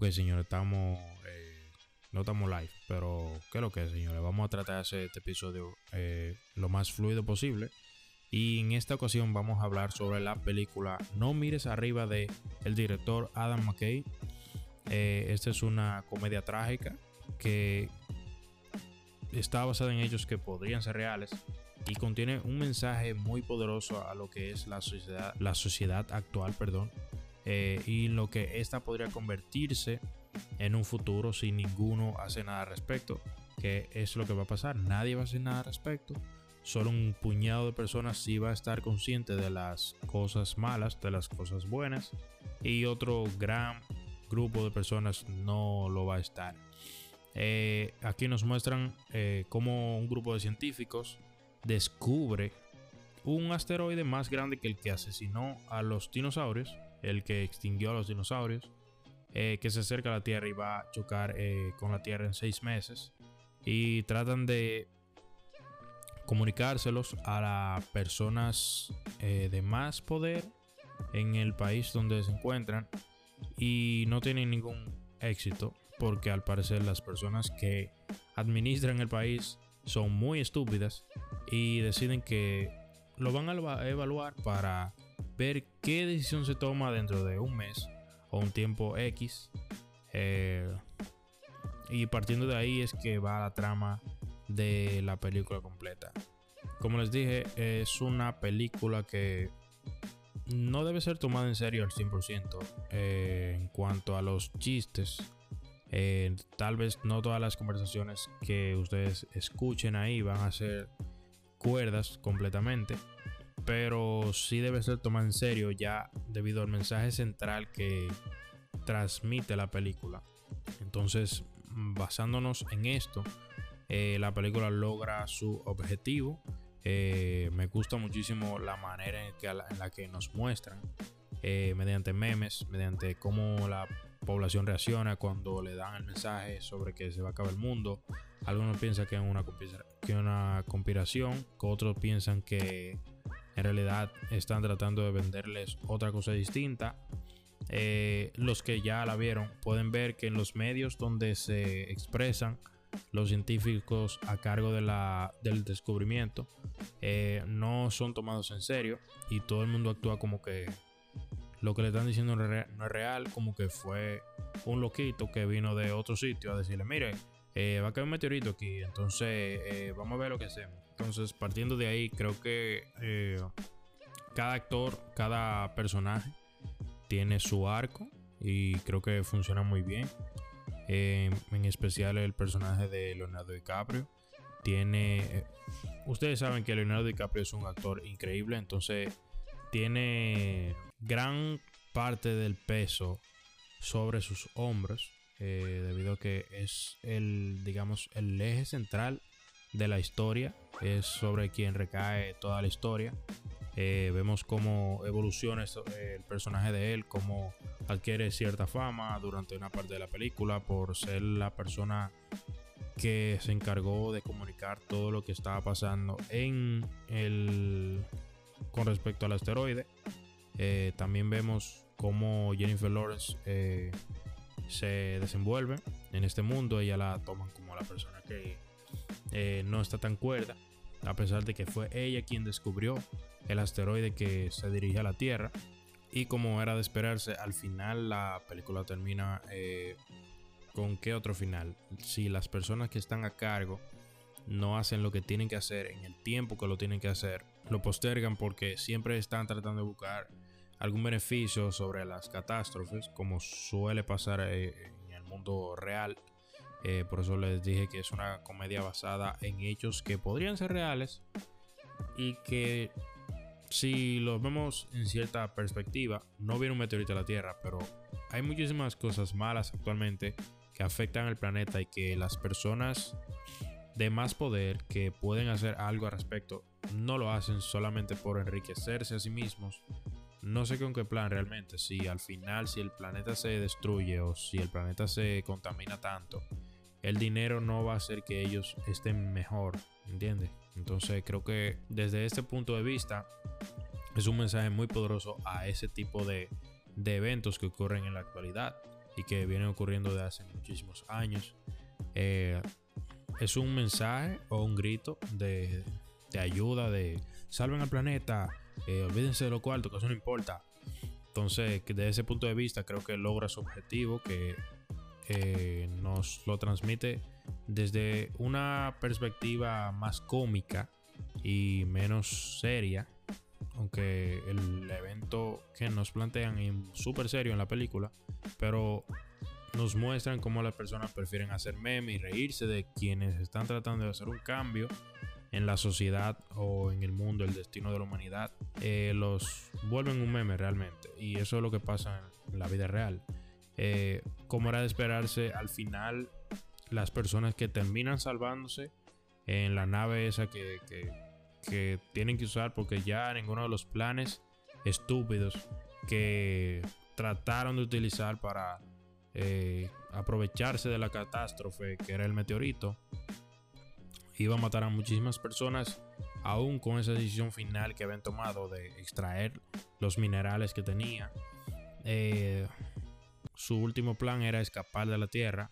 Ok, señores, estamos. Eh, no estamos live, pero ¿qué lo que es, señores? Vamos a tratar de hacer este episodio eh, lo más fluido posible. Y en esta ocasión vamos a hablar sobre la película No mires arriba de el director Adam McKay. Eh, esta es una comedia trágica que está basada en hechos que podrían ser reales y contiene un mensaje muy poderoso a lo que es la sociedad, la sociedad actual, perdón, eh, y lo que esta podría convertirse en un futuro si ninguno hace nada al respecto. Que es lo que va a pasar. Nadie va a hacer nada al respecto. Solo un puñado de personas sí va a estar consciente de las cosas malas, de las cosas buenas. Y otro gran grupo de personas no lo va a estar. Eh, aquí nos muestran eh, cómo un grupo de científicos descubre un asteroide más grande que el que asesinó a los dinosaurios el que extinguió a los dinosaurios, eh, que se acerca a la Tierra y va a chocar eh, con la Tierra en seis meses. Y tratan de comunicárselos a las personas eh, de más poder en el país donde se encuentran y no tienen ningún éxito porque al parecer las personas que administran el país son muy estúpidas y deciden que lo van a evaluar para ver qué decisión se toma dentro de un mes o un tiempo X. Eh, y partiendo de ahí es que va la trama de la película completa. Como les dije, es una película que no debe ser tomada en serio al 100% eh, en cuanto a los chistes. Eh, tal vez no todas las conversaciones que ustedes escuchen ahí van a ser cuerdas completamente pero sí debe ser tomado en serio ya debido al mensaje central que transmite la película. Entonces, basándonos en esto, eh, la película logra su objetivo. Eh, me gusta muchísimo la manera en, la que nos muestran, eh, mediante memes, mediante cómo la población reacciona cuando le dan el mensaje sobre que se va a acabar el mundo. Algunos piensan que es una, que una conspiración, otros piensan que en realidad están tratando de venderles otra cosa distinta. Eh, los que ya la vieron pueden ver que en los medios donde se expresan los científicos a cargo de la, del descubrimiento eh, no son tomados en serio y todo el mundo actúa como que lo que le están diciendo no es real, como que fue un loquito que vino de otro sitio a decirle, mire, eh, va a caer un meteorito aquí, entonces vamos a ver lo que hacemos. Entonces, partiendo de ahí, creo que eh, cada actor, cada personaje tiene su arco y creo que funciona muy bien. Eh, en especial el personaje de Leonardo DiCaprio. Tiene. Eh, ustedes saben que Leonardo DiCaprio es un actor increíble, entonces tiene gran parte del peso sobre sus hombros. Debido a que es el, digamos, el eje central de la historia, es sobre quien recae toda la historia. Eh, vemos cómo evoluciona el personaje de él, cómo adquiere cierta fama durante una parte de la película por ser la persona que se encargó de comunicar todo lo que estaba pasando en el con respecto al asteroide. Eh, también vemos cómo Jennifer Lawrence eh, se desenvuelve en este mundo. Ella la toman como la persona que eh, no está tan cuerda, a pesar de que fue ella quien descubrió el asteroide que se dirige a la Tierra. Y como era de esperarse, al final la película termina eh, con qué otro final. Si las personas que están a cargo no hacen lo que tienen que hacer en el tiempo que lo tienen que hacer, lo postergan porque siempre están tratando de buscar algún beneficio sobre las catástrofes, como suele pasar eh, en el mundo real eh, por eso les dije que es una comedia basada en hechos que podrían ser reales y que si lo vemos en cierta perspectiva, no viene un meteorito a la Tierra, pero hay muchísimas cosas malas actualmente que afectan al planeta y que las personas de más poder que pueden hacer algo al respecto no lo hacen solamente por enriquecerse a sí mismos. No sé con qué plan realmente, si al final si el planeta se destruye o si el planeta se contamina tanto, el dinero no va a hacer que ellos estén mejor, ¿entiendes? Entonces creo que desde este punto de vista es un mensaje muy poderoso a ese tipo de, eventos que ocurren en la actualidad. y que vienen ocurriendo de hace muchísimos años. Eh, es un mensaje o un grito de, ayuda, de salven al planeta, eh, olvídense de lo cuarto, que eso no importa. Entonces, desde ese punto de vista, creo que logra su objetivo, que eh, nos lo transmite desde una perspectiva más cómica y menos seria. Aunque el evento que nos plantean es súper serio en la película, pero nos muestran cómo las personas prefieren hacer memes y reírse de quienes están tratando de hacer un cambio en la sociedad o en el mundo, el destino de la humanidad, eh, los vuelven un meme realmente. Y eso es lo que pasa en la vida real. Eh, como era de esperarse, al final las personas que terminan salvándose en la nave esa que, que tienen que usar porque ya ninguno de los planes estúpidos que trataron de utilizar para eh, aprovecharse de la catástrofe que era el meteorito, iba a matar a muchísimas personas, aún con esa decisión final que habían tomado de extraer los minerales que tenía. Eh, su último plan era escapar de la Tierra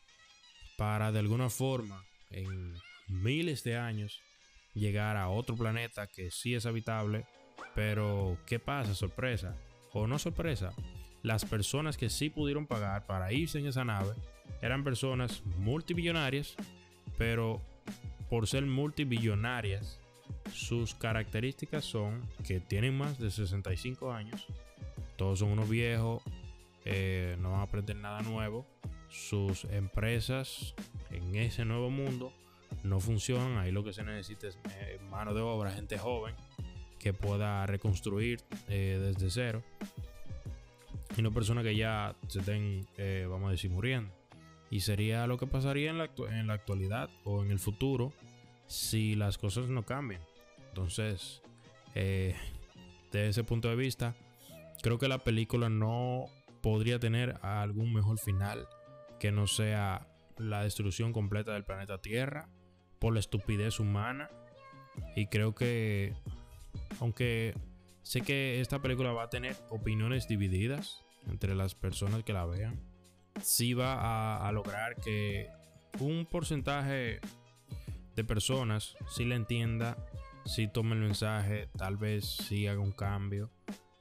para de alguna forma en miles de años llegar a otro planeta que sí es habitable, pero ¿qué pasa? Sorpresa. O no sorpresa, las personas que sí pudieron pagar para irse en esa nave eran personas multimillonarias, pero por ser multimillonarias, sus características son que tienen más de 65 años, todos son unos viejos, eh, no van a aprender nada nuevo, sus empresas en ese nuevo mundo no funcionan, ahí lo que se necesita es eh, mano de obra, gente joven que pueda reconstruir eh, desde cero y no personas que ya se estén, vamos a decir, muriendo. Y sería lo que pasaría en la, en la actualidad o en el futuro si las cosas no cambian. Entonces, eh, desde ese punto de vista, creo que la película no podría tener algún mejor final que no sea la destrucción completa del planeta Tierra por la estupidez humana. Y creo que, aunque sé que esta película va a tener opiniones divididas, entre las personas que la vean, sí va a, lograr que un porcentaje de personas sí la entienda, sí tome el mensaje, tal vez sí haga un cambio.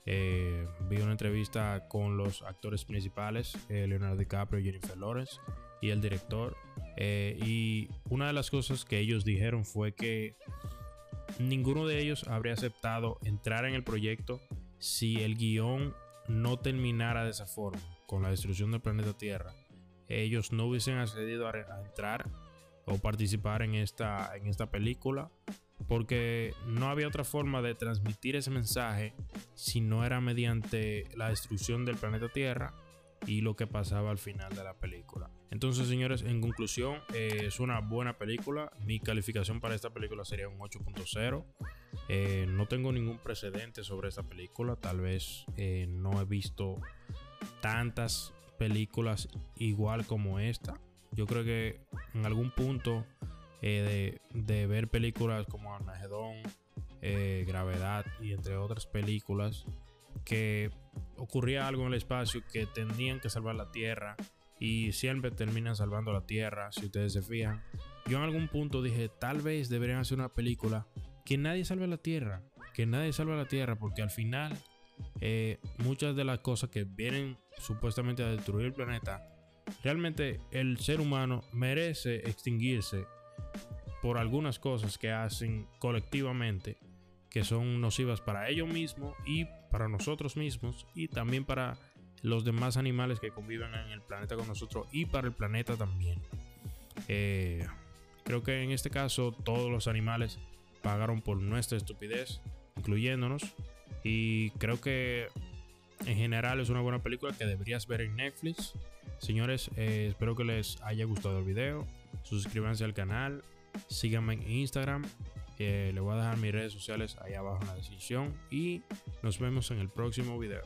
Eh, vi una entrevista con los actores principales, eh, Leonardo DiCaprio Jennifer Lawrence, y el director. Eh, y una de las cosas que ellos dijeron fue que ninguno de ellos habría aceptado entrar en el proyecto si el guion no terminara de esa forma, con la destrucción del planeta Tierra, ellos no hubiesen accedido a, entrar o participar en esta, en esta película porque no había otra forma de transmitir ese mensaje si no era mediante la destrucción del planeta Tierra y lo que pasaba al final de la película. Entonces, señores, en conclusión, eh, es una buena película. Mi calificación para esta película sería un 8.0. Eh, no tengo ningún precedente sobre esta película. Tal vez eh, no he visto tantas películas igual como esta. Yo creo que en algún punto de, de, ver películas como Armagedón, Gravedad y entre otras películas, que ocurría algo en el espacio que tenían que salvar la Tierra y siempre terminan salvando la Tierra, si ustedes se fijan. Yo en algún punto dije, tal vez deberían hacer una película que nadie salve la Tierra, que nadie salve la Tierra, porque al final eh, muchas de las cosas que vienen supuestamente a destruir el planeta, realmente el ser humano merece extinguirse por algunas cosas que hacen colectivamente que son nocivas para ellos mismos y para nosotros mismos y también para los demás animales que conviven en el planeta con nosotros y para el planeta también. Eh, creo que en este caso todos los animales pagaron por nuestra estupidez, incluyéndonos. Y creo que en general es una buena película que deberías ver en Netflix. Señores, eh, espero que les haya gustado el video. Suscríbanse al canal. Síganme en Instagram eh, le voy a dejar mis redes sociales ahí abajo en la descripción y nos vemos en el próximo video.